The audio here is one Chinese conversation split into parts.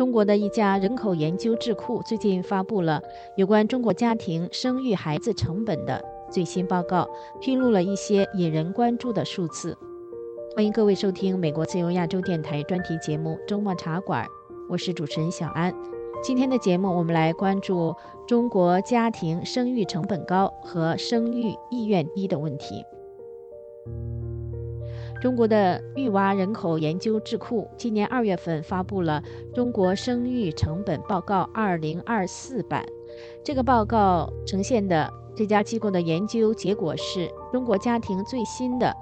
中国的一家人口研究智库最近发布了有关中国家庭生育孩子成本的最新报告，披露了一些引人关注的数字。欢迎各位收听美国自由亚洲电台专题节目《周末茶馆》，我是主持人小安。今天的节目，我们来关注中国家庭生育成本高和生育意愿低的问题。中国的育娃人口研究智库今年二月份发布了《中国生育成本报告二零二四版》。这个报告呈现的这家机构的研究结果是中国家庭最新的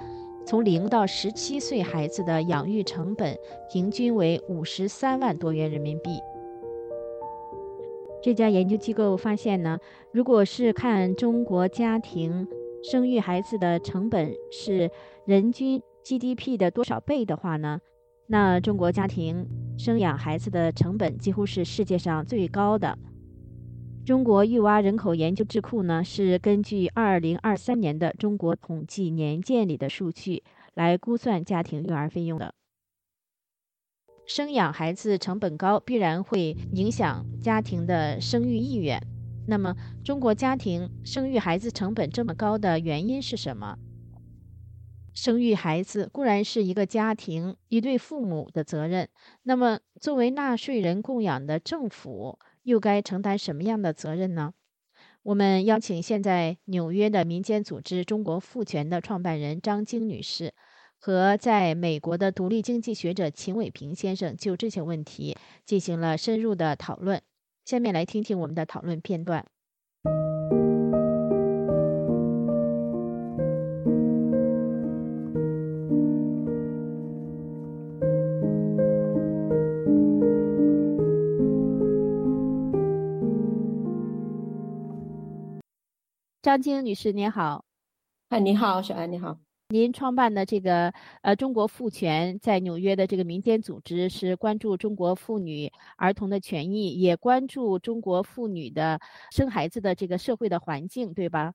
从零到十七岁孩子的养育成本平均为五十三万多元人民币。这家研究机构发现呢，如果是看中国家庭生育孩子的成本是人均。GDP 的多少倍的话呢？那中国家庭生养孩子的成本几乎是世界上最高的。中国育娃人口研究智库呢，是根据2023年的中国统计年鉴里的数据来估算家庭育儿费用的。生养孩子成本高，必然会影响家庭的生育意愿。那么，中国家庭生育孩子成本这么高的原因是什么？生育孩子固然是一个家庭一对父母的责任，那么作为纳税人供养的政府又该承担什么样的责任呢？我们邀请现在纽约的民间组织中国妇权的创办人张晶女士和在美国的独立经济学者秦伟平先生就这些问题进行了深入的讨论。下面来听听我们的讨论片段。张晶女士，您好。哎，你好，小安，你好。您创办的这个呃中国妇权在纽约的这个民间组织，是关注中国妇女儿童的权益，也关注中国妇女的生孩子的这个社会的环境，对吧？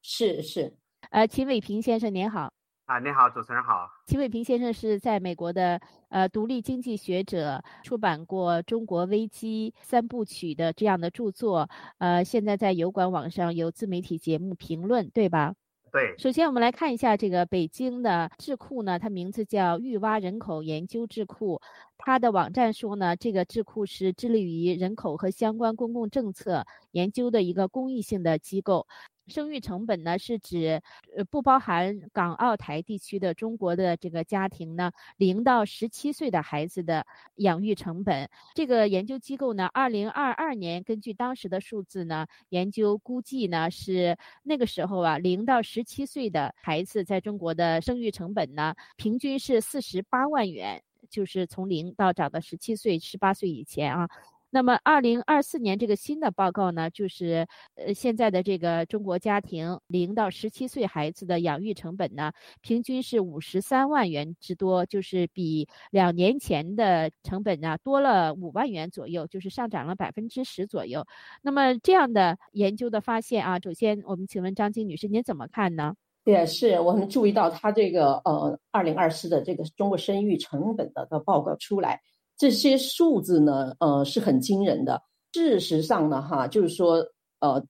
是是。呃，秦伟平先生，您好。啊，你好，主持人好。齐伟平先生是在美国的呃独立经济学者，出版过《中国危机三部曲》的这样的著作，呃，现在在油管网上有自媒体节目评论，对吧？对。首先，我们来看一下这个北京的智库呢，它名字叫育蛙人口研究智库，它的网站说呢，这个智库是致力于人口和相关公共政策研究的一个公益性的机构。生育成本呢，是指呃不包含港澳台地区的中国的这个家庭呢，零到十七岁的孩子的养育成本。这个研究机构呢，二零二二年根据当时的数字呢，研究估计呢是那个时候啊，零到十七岁的孩子在中国的生育成本呢，平均是四十八万元，就是从零到长到十七岁、十八岁以前啊。那么，二零二四年这个新的报告呢，就是呃，现在的这个中国家庭零到十七岁孩子的养育成本呢，平均是五十三万元之多，就是比两年前的成本呢多了五万元左右，就是上涨了百分之十左右。那么这样的研究的发现啊，首先我们请问张晶女士，您怎么看呢？也是，我们注意到他这个呃，二零二四的这个中国生育成本的的报告出来。这些数字呢，呃，是很惊人的。事实上呢，哈，就是说，呃，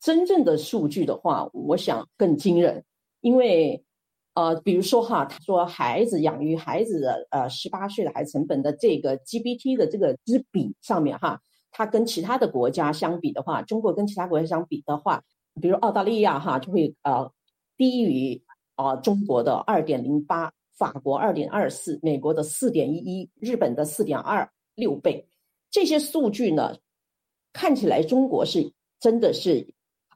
真正的数据的话，我想更惊人。因为，呃，比如说哈，他说孩子养育孩子的，呃，十八岁的孩子成本的这个 GPT 的这个之比上面哈，它跟其他的国家相比的话，中国跟其他国家相比的话，比如澳大利亚哈，就会呃低于啊中国的二点零八。法国二点二四，美国的四点一一，日本的四点二六倍，这些数据呢，看起来中国是真的是，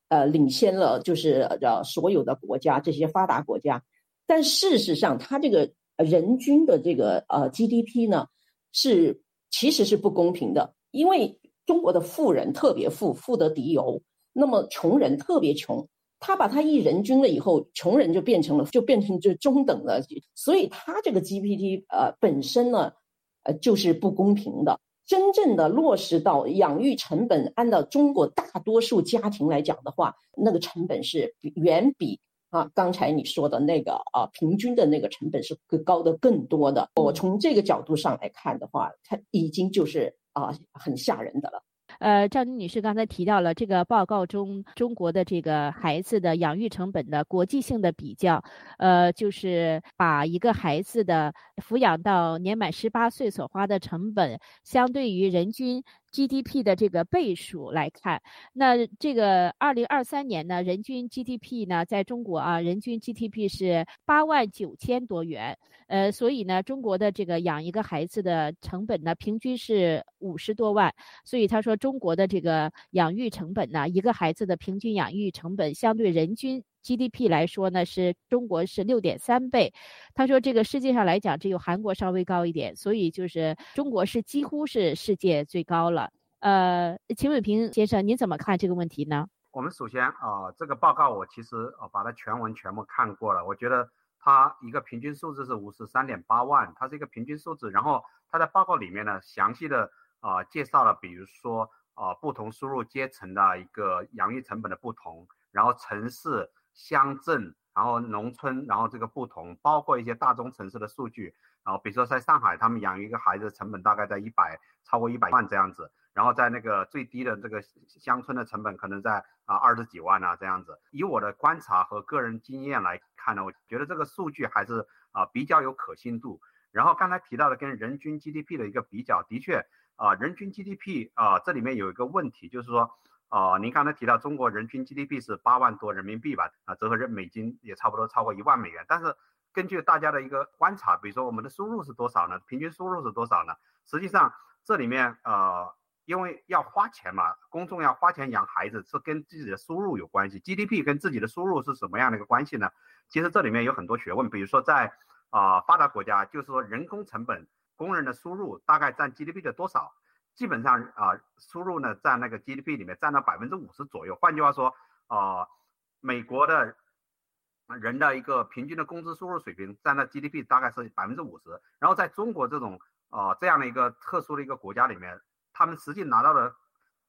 呃，领先了，就是呃所有的国家这些发达国家，但事实上，它这个人均的这个呃 GDP 呢，是其实是不公平的，因为中国的富人特别富，富得敌油，那么穷人特别穷。他把他一人均了以后，穷人就变成了，就变成就中等了，所以他这个 GPT 呃本身呢，呃就是不公平的。真正的落实到养育成本，按照中国大多数家庭来讲的话，那个成本是远比啊刚才你说的那个啊平均的那个成本是高的更多的。我从这个角度上来看的话，它已经就是。啊很吓人的了。呃，赵女士刚才提到了这个报告中中国的这个孩子的养育成本的国际性的比较，呃，就是把一个孩子的抚养到年满十八岁所花的成本，相对于人均。GDP 的这个倍数来看，那这个二零二三年呢，人均 GDP 呢，在中国啊，人均 GDP 是八万九千多元，呃，所以呢，中国的这个养一个孩子的成本呢，平均是五十多万，所以他说中国的这个养育成本呢，一个孩子的平均养育成本相对人均。GDP 来说呢，是中国是六点三倍。他说，这个世界上来讲，只有韩国稍微高一点，所以就是中国是几乎是世界最高了。呃，秦伟平先生，您怎么看这个问题呢？我们首先啊，这个报告我其实呃把它全文全部看过了，我觉得它一个平均数字是五十三点八万，它是一个平均数字。然后它在报告里面呢，详细的啊介绍了，比如说啊不同收入阶层的一个养育成本的不同，然后城市。乡镇，然后农村，然后这个不同，包括一些大中城市的数据，然后比如说在上海，他们养育一个孩子成本大概在一百，超过一百万这样子，然后在那个最低的这个乡村的成本可能在啊二十几万啊这样子。以我的观察和个人经验来看呢，我觉得这个数据还是啊比较有可信度。然后刚才提到的跟人均 GDP 的一个比较，的确啊人均 GDP 啊这里面有一个问题，就是说。哦，您刚才提到中国人均 GDP 是八万多人民币吧？啊，折合人美金也差不多超过一万美元。但是根据大家的一个观察，比如说我们的收入是多少呢？平均收入是多少呢？实际上这里面呃，因为要花钱嘛，公众要花钱养孩子是跟自己的收入有关系。GDP 跟自己的收入是什么样的一个关系呢？其实这里面有很多学问。比如说在啊发达国家，就是说人工成本，工人的收入大概占 GDP 的多少？基本上啊，收入呢占那个 GDP 里面占到百分之五十左右。换句话说，啊，美国的人的一个平均的工资收入水平占到 GDP 大概是百分之五十。然后在中国这种啊这样的一个特殊的一个国家里面，他们实际拿到的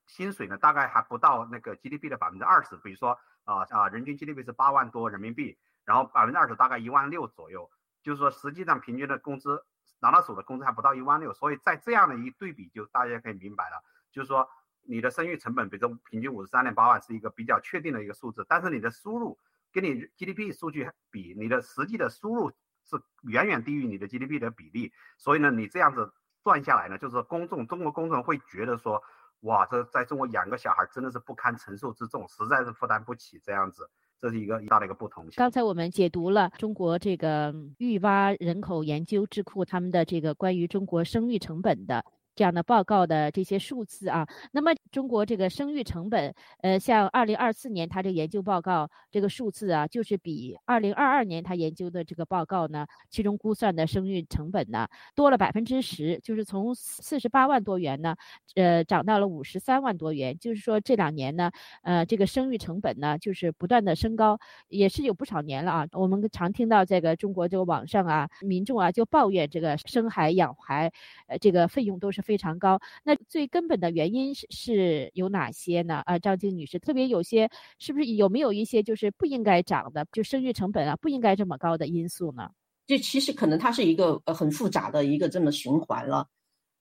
薪水呢，大概还不到那个 GDP 的百分之二十。比如说啊啊，人均 GDP 是八万多人民币，然后百分之二十大概一万六左右，就是说实际上平均的工资。拿到手的工资还不到一万六，所以在这样的一对比，就大家可以明白了，就是说你的生育成本，比如说平均五十三点八万是一个比较确定的一个数字，但是你的收入跟你 GDP 数据比，你的实际的收入是远远低于你的 GDP 的比例，所以呢，你这样子算下来呢，就是公众中国公众会觉得说，哇，这在中国养个小孩真的是不堪承受之重，实在是负担不起这样子。这是一个大的一个不同。刚才我们解读了中国这个育蛙人口研究智库他们的这个关于中国生育成本的。这样的报告的这些数字啊，那么中国这个生育成本，呃，像二零二四年他这个研究报告这个数字啊，就是比二零二二年他研究的这个报告呢，其中估算的生育成本呢多了百分之十，就是从四十八万多元呢，呃，涨到了五十三万多元，就是说这两年呢，呃，这个生育成本呢就是不断的升高，也是有不少年了啊。我们常听到这个中国这个网上啊，民众啊就抱怨这个生孩养孩，呃，这个费用都是。非常高，那最根本的原因是是有哪些呢？啊，张静女士，特别有些是不是有没有一些就是不应该涨的，就生育成本啊不应该这么高的因素呢？这其实可能它是一个呃很复杂的一个这么循环了，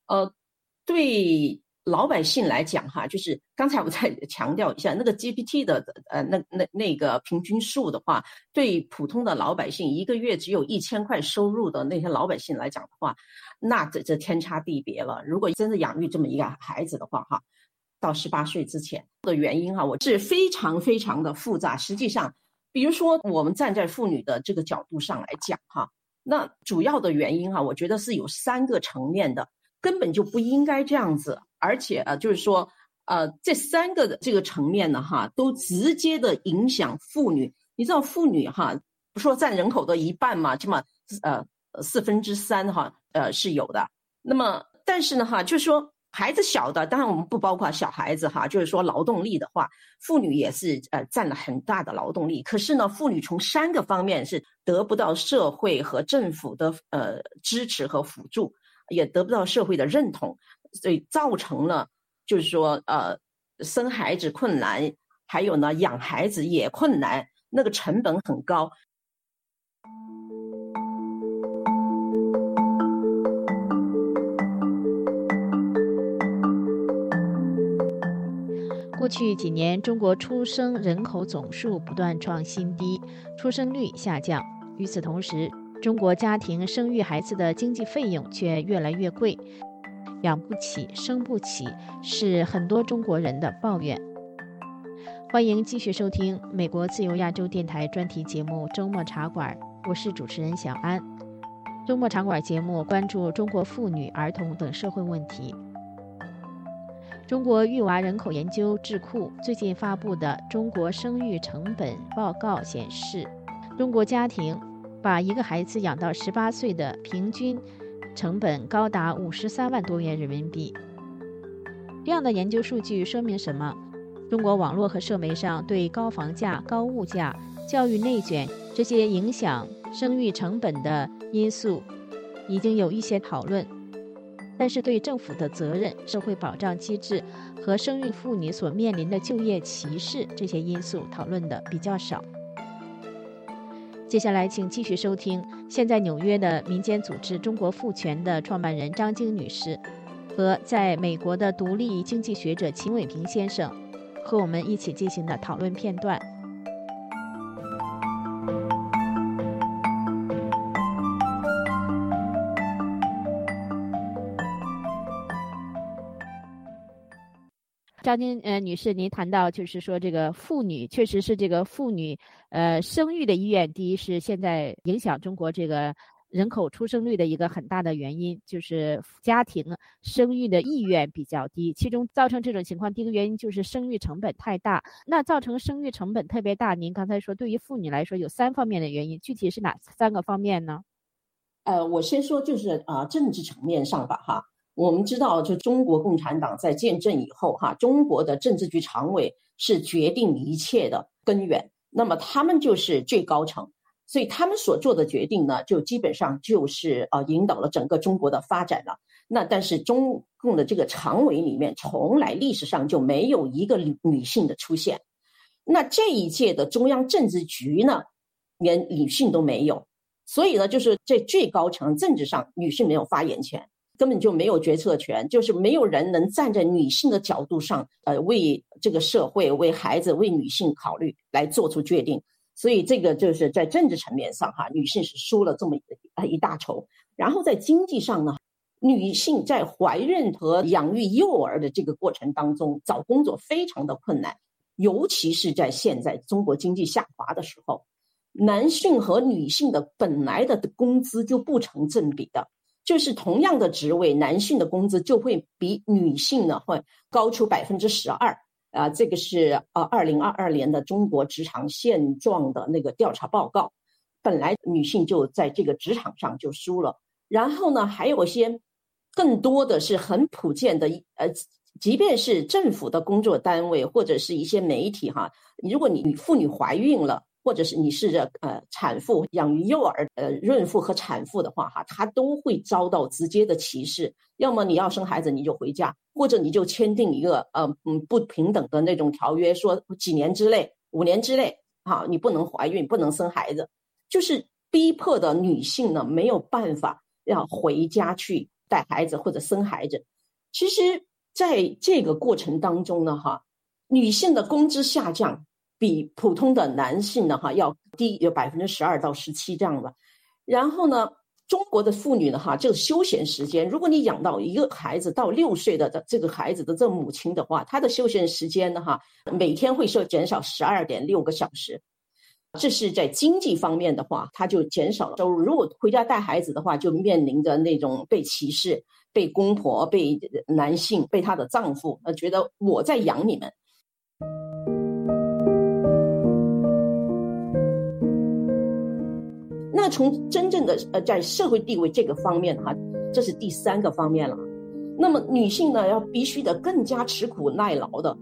呃，对。老百姓来讲，哈，就是刚才我再 强调一下，那个 GPT 的呃，那那那个平均数的话，对普通的老百姓一个月只有一千块收入的那些老百姓来讲的话，那这这天差地别了。如果真的养育这么一个孩子的话，哈，到十八岁之前的原因哈，我是非常非常的复杂。实际上，比如说我们站在妇女的这个角度上来讲，哈，那主要的原因哈，我觉得是有三个层面的。根本就不应该这样子，而且啊，就是说，呃，这三个的这个层面呢，哈，都直接的影响妇女。你知道，妇女哈，不说占人口的一半嘛，起码呃四分之三哈，呃是有的。那么，但是呢，哈，就是说孩子小的，当然我们不包括小孩子哈，就是说劳动力的话，妇女也是呃占了很大的劳动力。可是呢，妇女从三个方面是得不到社会和政府的呃支持和辅助。也得不到社会的认同，所以造成了就是说，呃，生孩子困难，还有呢，养孩子也困难，那个成本很高。过去几年，中国出生人口总数不断创新低，出生率下降。与此同时，中国家庭生育孩子的经济费用却越来越贵，养不起、生不起，是很多中国人的抱怨。欢迎继续收听美国自由亚洲电台专题节目《周末茶馆》，我是主持人小安。周末茶馆节目关注中国妇女、儿童等社会问题。中国育娃人口研究智库最近发布的《中国生育成本报告》显示，中国家庭把一个孩子养到十八岁的平均成本高达五十三万多元人民币。这样的研究数据说明什么？中国网络和社媒上对高房价、高物价、教育内卷这些影响生育成本的因素已经有一些讨论。但是对政府的责任、社会保障机制和生育妇女所面临的就业歧视这些因素讨论的比较少。接下来，请继续收听现在纽约的民间组织“中国赋权”的创办人张晶女士和在美国的独立经济学者秦伟平先生和我们一起进行的讨论片段。张晶呃女士，您谈到就是说这个妇女确实是这个妇女呃生育的意愿低，是现在影响中国这个人口出生率的一个很大的原因，就是家庭生育的意愿比较低。其中造成这种情况，第一个原因就是生育成本太大。那造成生育成本特别大，您刚才说对于妇女来说有三方面的原因，具体是哪三个方面呢？呃，我先说就是啊政治层面上吧，哈。我们知道，就中国共产党在建政以后，哈，中国的政治局常委是决定一切的根源。那么他们就是最高层，所以他们所做的决定呢，就基本上就是呃引导了整个中国的发展了。那但是中共的这个常委里面，从来历史上就没有一个女女性的出现。那这一届的中央政治局呢，连女性都没有，所以呢，就是在最高层政治上，女性没有发言权。根本就没有决策权，就是没有人能站在女性的角度上，呃，为这个社会、为孩子、为女性考虑，来做出决定。所以这个就是在政治层面上，哈，女性是输了这么一一大筹。然后在经济上呢，女性在怀孕和养育幼儿的这个过程当中，找工作非常的困难，尤其是在现在中国经济下滑的时候，男性和女性的本来的工资就不成正比的。就是同样的职位，男性的工资就会比女性呢会高出百分之十二啊！这个是呃二零二二年的中国职场现状的那个调查报告。本来女性就在这个职场上就输了，然后呢，还有些更多的是很普遍的，呃，即便是政府的工作单位或者是一些媒体哈，如果你妇女怀孕了。或者是你是这呃产妇养育幼儿呃孕妇和产妇的话哈，她都会遭到直接的歧视。要么你要生孩子你就回家，或者你就签订一个呃嗯不平等的那种条约，说几年之内五年之内哈你不能怀孕不能生孩子，就是逼迫的女性呢没有办法要回家去带孩子或者生孩子。其实在这个过程当中呢哈，女性的工资下降。比普通的男性呢，哈要低有百分之十二到十七这样的。然后呢，中国的妇女呢，哈这个休闲时间，如果你养到一个孩子到六岁的这个孩子的这母亲的话，她的休闲时间呢，哈每天会受减少十二点六个小时。这是在经济方面的话，她就减少了收入。如果回家带孩子的话，就面临着那种被歧视、被公婆、被男性、被她的丈夫呃觉得我在养你们。从真正的呃在社会地位这个方面哈，这是第三个方面了。那么女性呢，要必须得更加吃苦耐劳的，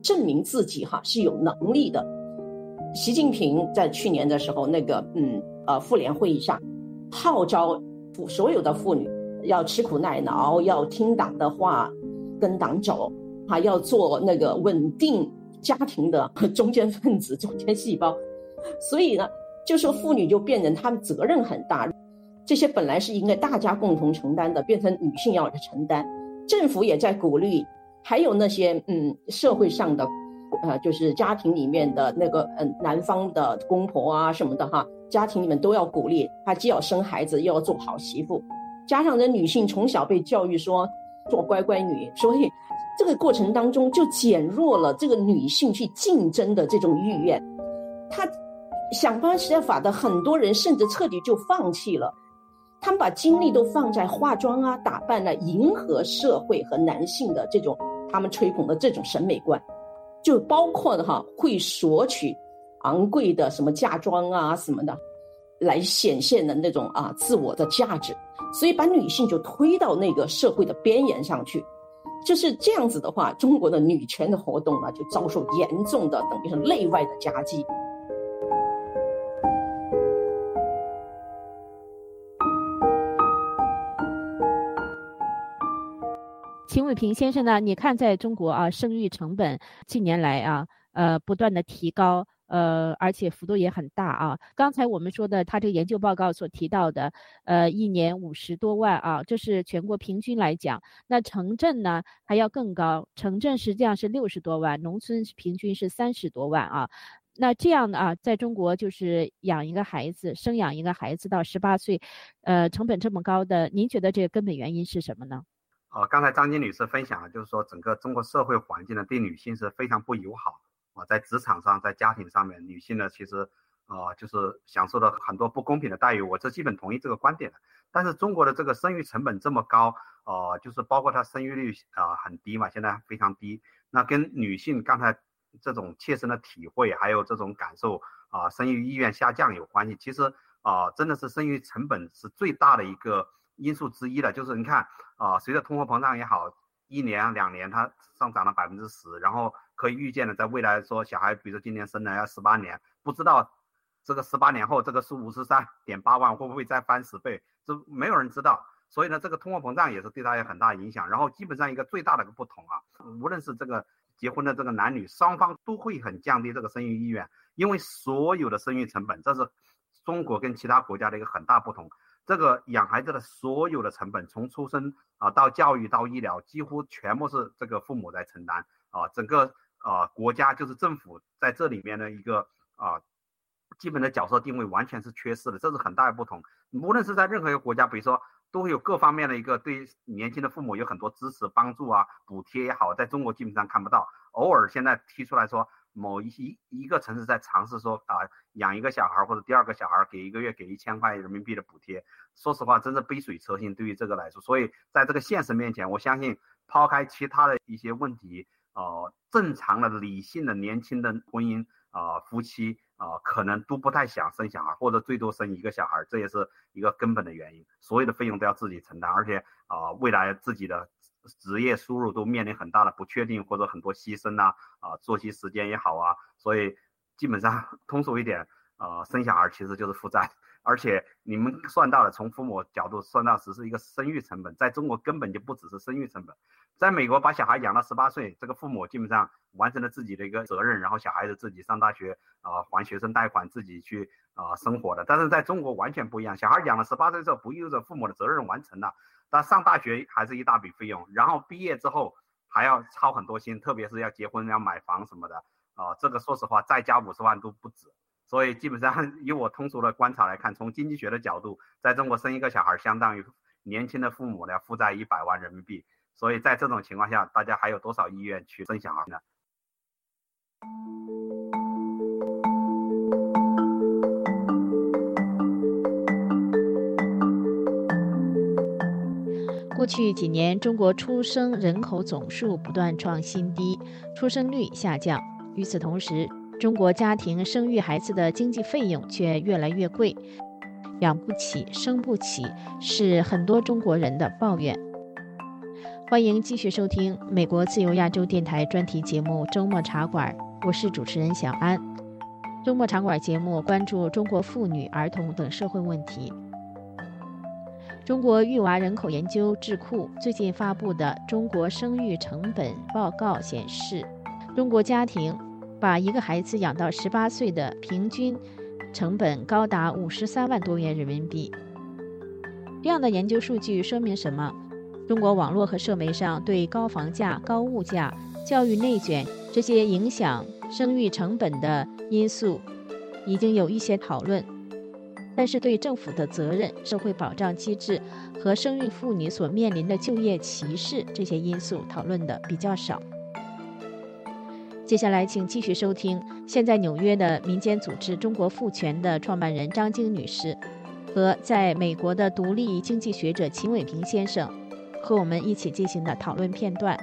证明自己哈是有能力的。习近平在去年的时候那个嗯呃妇联会议上，号召妇所有的妇女要吃苦耐劳，要听党的话，跟党走，还要做那个稳定家庭的 中间分子、中间细胞。所以呢。就说妇女就变成她们责任很大，这些本来是应该大家共同承担的，变成女性要承担。政府也在鼓励，还有那些嗯社会上的呃，就是家庭里面的那个嗯男方的公婆啊什么的哈，家庭里面都要鼓励她，既要生孩子，又要做好媳妇。加上这女性从小被教育说做乖乖女，所以这个过程当中就减弱了这个女性去竞争的这种意愿。她想方设法的很多人甚至彻底就放弃了，他们把精力都放在化妆啊、打扮啊，迎合社会和男性的这种他们吹捧的这种审美观，就包括的哈会索取昂贵的什么嫁妆啊什么的，来显现的那种啊自我的价值。所以把女性就推到那个社会的边缘上去，就是这样子的话，中国的女权的活动呢就遭受严重的等于是内外的夹击。平先生呢？你看，在中国啊，生育成本近年来啊，呃，不断的提高。呃，而且幅度也很大啊。刚才我们说的，他这个研究报告所提到的，呃，一年五十多万啊，这是全国平均来讲。那城镇呢还要更高，城镇实际上是六十多万，农村平均是三十多万啊。那这样的啊，在中国就是养一个孩子，生养一个孩子到十八岁，呃，成本这么高的，您觉得这个根本原因是什么呢？呃，刚才张金女士分享了，就是说整个中国社会环境呢，对女性是非常不友好。啊，在职场上，在家庭上面，女性呢，其实，啊，就是享受了很多不公平的待遇。我这基本同意这个观点的。但是中国的这个生育成本这么高，呃，就是包括它生育率啊很低嘛，现在非常低。那跟女性刚才这种切身的体会，还有这种感受啊，生育意愿下降有关系。其实啊，真的是生育成本是最大的一个因素之一的。就是你看啊，随着通货膨胀也好，一年两年它上涨了百分之十，然后。可以预见的，在未来说，小孩比如说今年生了要十八年，不知道这个十八年后这个是五十三点八万会不会再翻十倍，这没有人知道。所以呢，这个通货膨胀也是对他有很大影响。然后基本上一个最大的一个不同啊，无论是这个结婚的这个男女双方都会很降低这个生育意愿，因为所有的生育成本，这是中国跟其他国家的一个很大不同。这个养孩子的所有的成本，从出生啊到教育到医疗，几乎全部是这个父母在承担啊，整个。啊，国家就是政府在这里面的一个啊，基本的角色定位完全是缺失的，这是很大的不同。无论是在任何一个国家，比如说都会有各方面的一个对年轻的父母有很多支持、帮助啊、补贴也好，在中国基本上看不到。偶尔现在提出来说，某一一个城市在尝试说啊，养一个小孩或者第二个小孩给一个月给一千块人民币的补贴。说实话，真是杯水车薪对于这个来说。所以在这个现实面前，我相信抛开其他的一些问题。呃，正常的、理性的、年轻的婚姻啊，夫妻啊，可能都不太想生小孩，或者最多生一个小孩，这也是一个根本的原因。所有的费用都要自己承担，而且啊，未来自己的职业收入都面临很大的不确定，或者很多牺牲呐，啊，作息时间也好啊，所以基本上 通俗一点，呃，生小孩其实就是负债。而且你们算到了，从父母角度算到只是一个生育成本，在中国根本就不只是生育成本，在美国把小孩养到十八岁，这个父母基本上完成了自己的一个责任，然后小孩子自己上大学啊，还学生贷款，自己去啊生活的。但是在中国完全不一样，小孩养了十八岁之后，不意味着父母的责任完成了，他上大学还是一大笔费用，然后毕业之后还要操很多心，特别是要结婚要买房什么的啊，这个说实话再加五十万都不止。所以基本上，以我通俗的观察来看，从经济学的角度，在中国生一个小孩，相当于年轻的父母呢负债一百万人民币。所以在这种情况下，大家还有多少意愿去生小孩呢？过去几年，中国出生人口总数不断创新低，出生率下降。与此同时，中国家庭生育孩子的经济费用却越来越贵，养不起、生不起，是很多中国人的抱怨。欢迎继续收听美国自由亚洲电台专题节目《周末茶馆》，我是主持人小安。周末茶馆节目关注中国妇女、儿童等社会问题。中国育娃人口研究智库最近发布的《中国生育成本报告》显示，中国家庭。把一个孩子养到十八岁的平均成本高达五十三万多元人民币。这样的研究数据说明什么？中国网络和社媒上对高房价、高物价、教育内卷这些影响生育成本的因素已经有一些讨论，但是对政府的责任、社会保障机制和生育妇女所面临的就业歧视这些因素讨论的比较少。接下来，请继续收听现在纽约的民间组织“中国赋权”的创办人张晶女士和在美国的独立经济学者秦伟平先生和我们一起进行的讨论片段。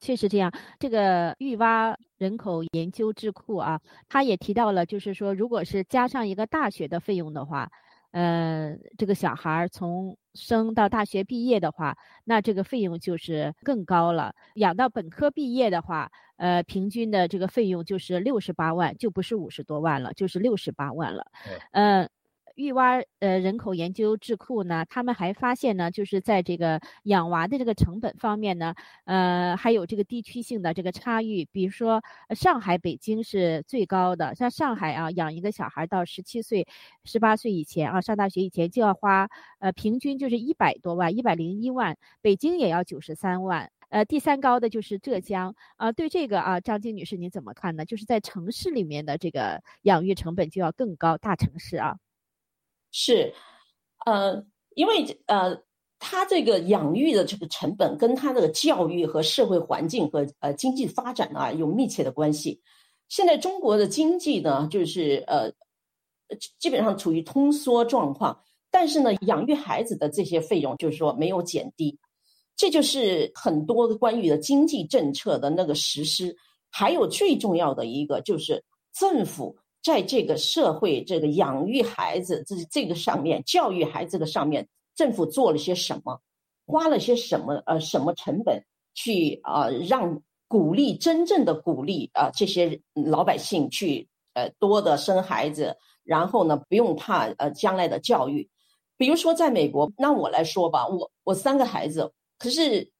确实这样，这个玉蛙人口研究智库啊，他也提到了，就是说，如果是加上一个大学的费用的话，呃，这个小孩儿从生到大学毕业的话，那这个费用就是更高了。养到本科毕业的话，呃，平均的这个费用就是六十八万，就不是五十多万了，就是六十八万了。嗯。育娃呃人口研究智库呢，他们还发现呢，就是在这个养娃的这个成本方面呢，呃，还有这个地区性的这个差异。比如说，上海、北京是最高的。像上海啊，养一个小孩到十七岁、十八岁以前啊，上大学以前就要花呃平均就是一百多万，一百零一万。北京也要九十三万。呃，第三高的就是浙江啊。对这个啊，张晶女士您怎么看呢？就是在城市里面的这个养育成本就要更高，大城市啊。是，呃，因为呃，他这个养育的这个成本跟他的教育和社会环境和呃经济发展啊有密切的关系。现在中国的经济呢，就是呃，基本上处于通缩状况，但是呢，养育孩子的这些费用就是说没有减低，这就是很多关于的经济政策的那个实施，还有最重要的一个就是政府。在这个社会，这个养育孩子这这个上面，教育孩子的上面，政府做了些什么，花了些什么呃什么成本去啊让鼓励真正的鼓励啊这些老百姓去呃多的生孩子，然后呢不用怕呃将来的教育，比如说在美国，那我来说吧，我我三个孩子，可是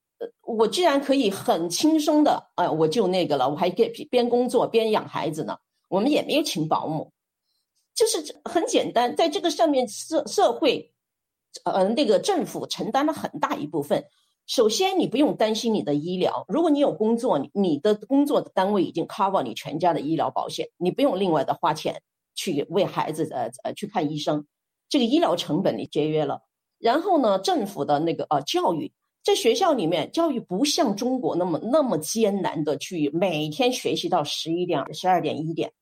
我居然可以很轻松的呃我就那个了，我还边边工作边养孩子呢。我们也没有请保姆，就是很简单，在这个上面社社会，呃，那个政府承担了很大一部分。首先，你不用担心你的医疗，如果你有工作，你的工作的单位已经 cover 你全家的医疗保险，你不用另外的花钱去为孩子呃呃去看医生，这个医疗成本你节约了。然后呢，政府的那个呃教育。在学校里面，教育不像中国那么那么艰难的去每天学习到十一点、十二点、一点，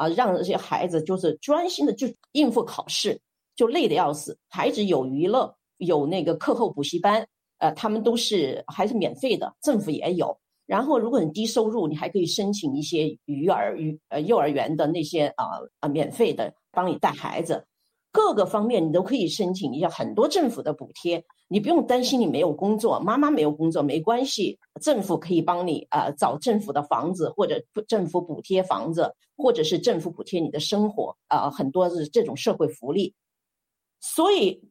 啊，让这些孩子就是专心的就应付考试，就累得要死。孩子有娱乐，有那个课后补习班，呃，他们都是还是免费的，政府也有。然后，如果你低收入，你还可以申请一些育儿、育呃幼儿园的那些啊啊免费的帮你带孩子，各个方面你都可以申请一下很多政府的补贴。你不用担心你没有工作，妈妈没有工作没关系，政府可以帮你啊找政府的房子，或者政府补贴房子，或者是政府补贴你的生活啊，很多是这种社会福利。所以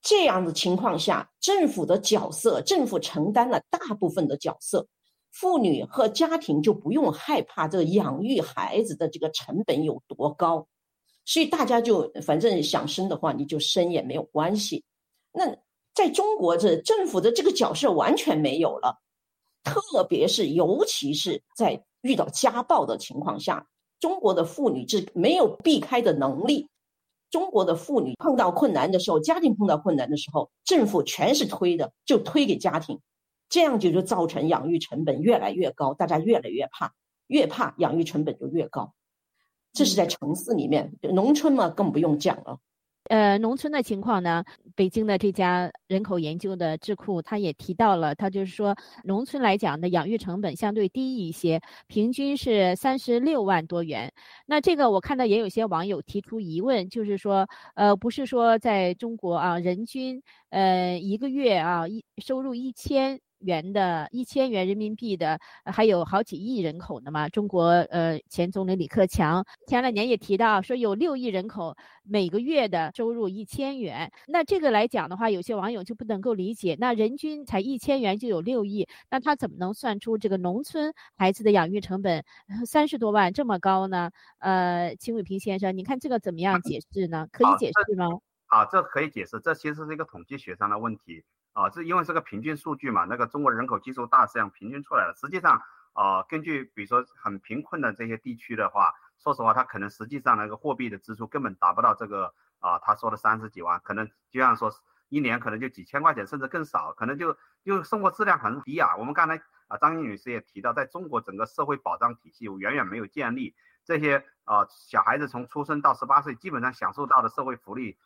这样的情况下，政府的角色，政府承担了大部分的角色，妇女和家庭就不用害怕这个养育孩子的这个成本有多高，所以大家就反正想生的话，你就生也没有关系。那。在中国，这政府的这个角色完全没有了，特别是尤其是在遇到家暴的情况下，中国的妇女是没有避开的能力。中国的妇女碰到困难的时候，家庭碰到困难的时候，政府全是推的，就推给家庭，这样就就造成养育成本越来越高，大家越来越怕，越怕养育成本就越高。这是在城市里面，农村嘛更不用讲了。呃，农村的情况呢？北京的这家人口研究的智库，他也提到了，他就是说，农村来讲的养育成本相对低一些，平均是三十六万多元。那这个我看到也有些网友提出疑问，就是说，呃，不是说在中国啊，人均呃一个月啊一收入一千元的一千元人民币的，还有好几亿人口呢嘛。中国呃前总理李克强前两年也提到说有六亿人口每个月的收入一千元，那这个来讲的话，有些网友就不能够理解，那人均才一千元就有六亿，那他怎么能算出这个农村孩子的养育成本三十多万这么高呢？呃，秦伟平先生，你看这个怎么样解释呢？可以解释吗？啊，这可以解释，这其实是一个统计学上的问题啊，这因为是个平均数据嘛，那个中国人口基数大，这样平均出来了。实际上，啊，根据比如说很贫困的这些地区的话，说实话，他可能实际上那个货币的支出根本达不到这个啊，他说的三十几万，可能就像说一年可能就几千块钱，甚至更少，可能就就生活质量很低啊。我们刚才啊，张女士也提到，在中国整个社会保障体系远远没有建立，这些啊小孩子从出生到十八岁，基本上享受到的社会福利。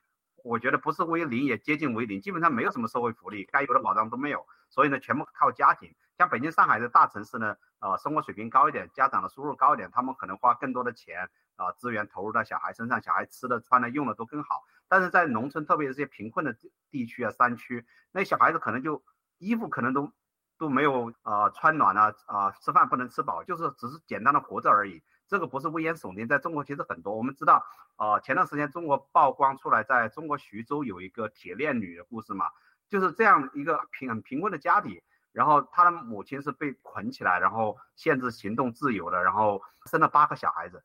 我觉得不是为零，也接近为零，基本上没有什么社会福利，该有的保障都没有，所以呢，全部靠家庭。像北京、上海的大城市呢，呃，生活水平高一点，家长的收入高一点，他们可能花更多的钱啊，资源投入到小孩身上，小孩吃的、穿的、用的都更好。但是在农村，特别是这些贫困的地区啊、山区，那小孩子可能就衣服可能都都没有啊，穿暖了啊，吃饭不能吃饱，就是只是简单的活着而已。这个不是危言耸听，在中国其实很多。我们知道，啊，前段时间中国曝光出来，在中国徐州有一个铁链女的故事嘛，就是这样一个贫很贫困的家庭，然后她的母亲是被捆起来，然后限制行动自由的，然后生了八个小孩子，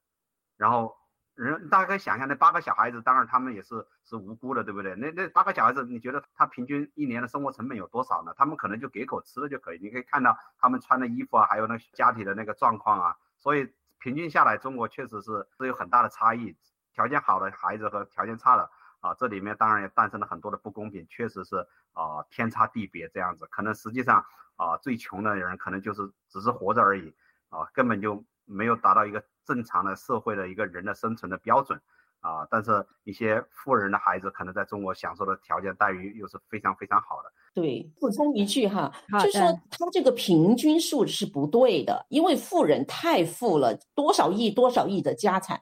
然后人大家可以想象，那八个小孩子，当然他们也是是无辜的，对不对？那那八个小孩子，你觉得他平均一年的生活成本有多少呢？他们可能就给口吃的就可以，你可以看到他们穿的衣服啊，还有那家庭的那个状况啊，所以。平均下来，中国确实是是有很大的差异，条件好的孩子和条件差的啊，这里面当然也诞生了很多的不公平，确实是啊天差地别这样子。可能实际上啊最穷的人可能就是只是活着而已啊，根本就没有达到一个正常的社会的一个人的生存的标准啊。但是一些富人的孩子可能在中国享受的条件待遇又是非常非常好的。对，补充一句哈，就是说他这个平均数是不对的，因为富人太富了，多少亿多少亿的家产，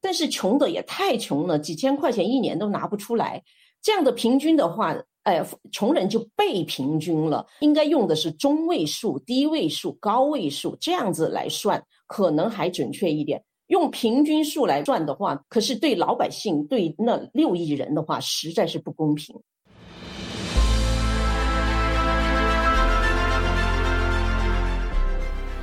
但是穷的也太穷了，几千块钱一年都拿不出来。这样的平均的话，哎，穷人就被平均了。应该用的是中位数、低位数、高位数这样子来算，可能还准确一点。用平均数来算的话，可是对老百姓，对那六亿人的话，实在是不公平。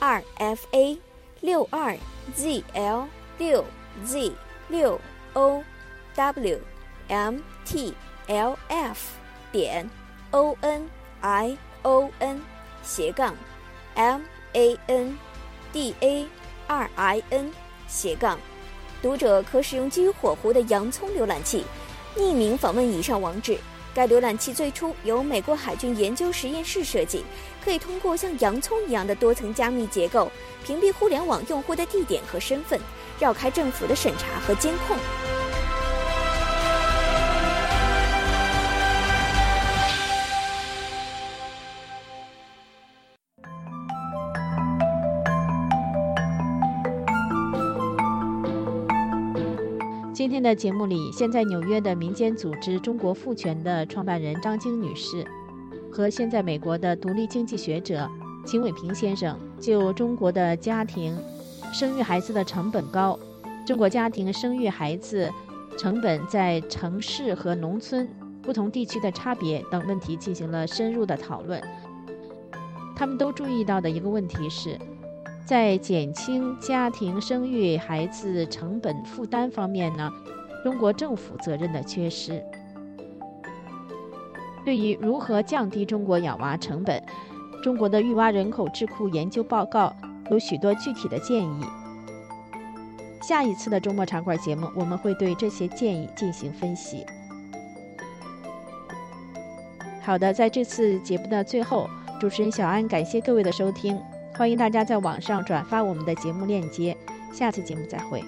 二 f a 六二 z l 六 z 六 o w m t l f 点 o n i o n 斜杠 m a n d a 二 i n 斜杠，读者可使用基于火狐的洋葱浏览器，匿名访问以上网址。该浏览器最初由美国海军研究实验室设计，可以通过像洋葱一样的多层加密结构，屏蔽互联网用户的地点和身份，绕开政府的审查和监控。天的节目里，现在纽约的民间组织“中国父权”的创办人张晶女士，和现在美国的独立经济学者秦伟平先生，就中国的家庭生育孩子的成本高，中国家庭生育孩子成本在城市和农村不同地区的差别等问题进行了深入的讨论。他们都注意到的一个问题是。在减轻家庭生育孩子成本负担方面呢，中国政府责任的缺失。对于如何降低中国养娃成本，中国的育娃人口智库研究报告有许多具体的建议。下一次的周末茶馆节目，我们会对这些建议进行分析。好的，在这次节目的最后。主持人小安，感谢各位的收听，欢迎大家在网上转发我们的节目链接，下次节目再会。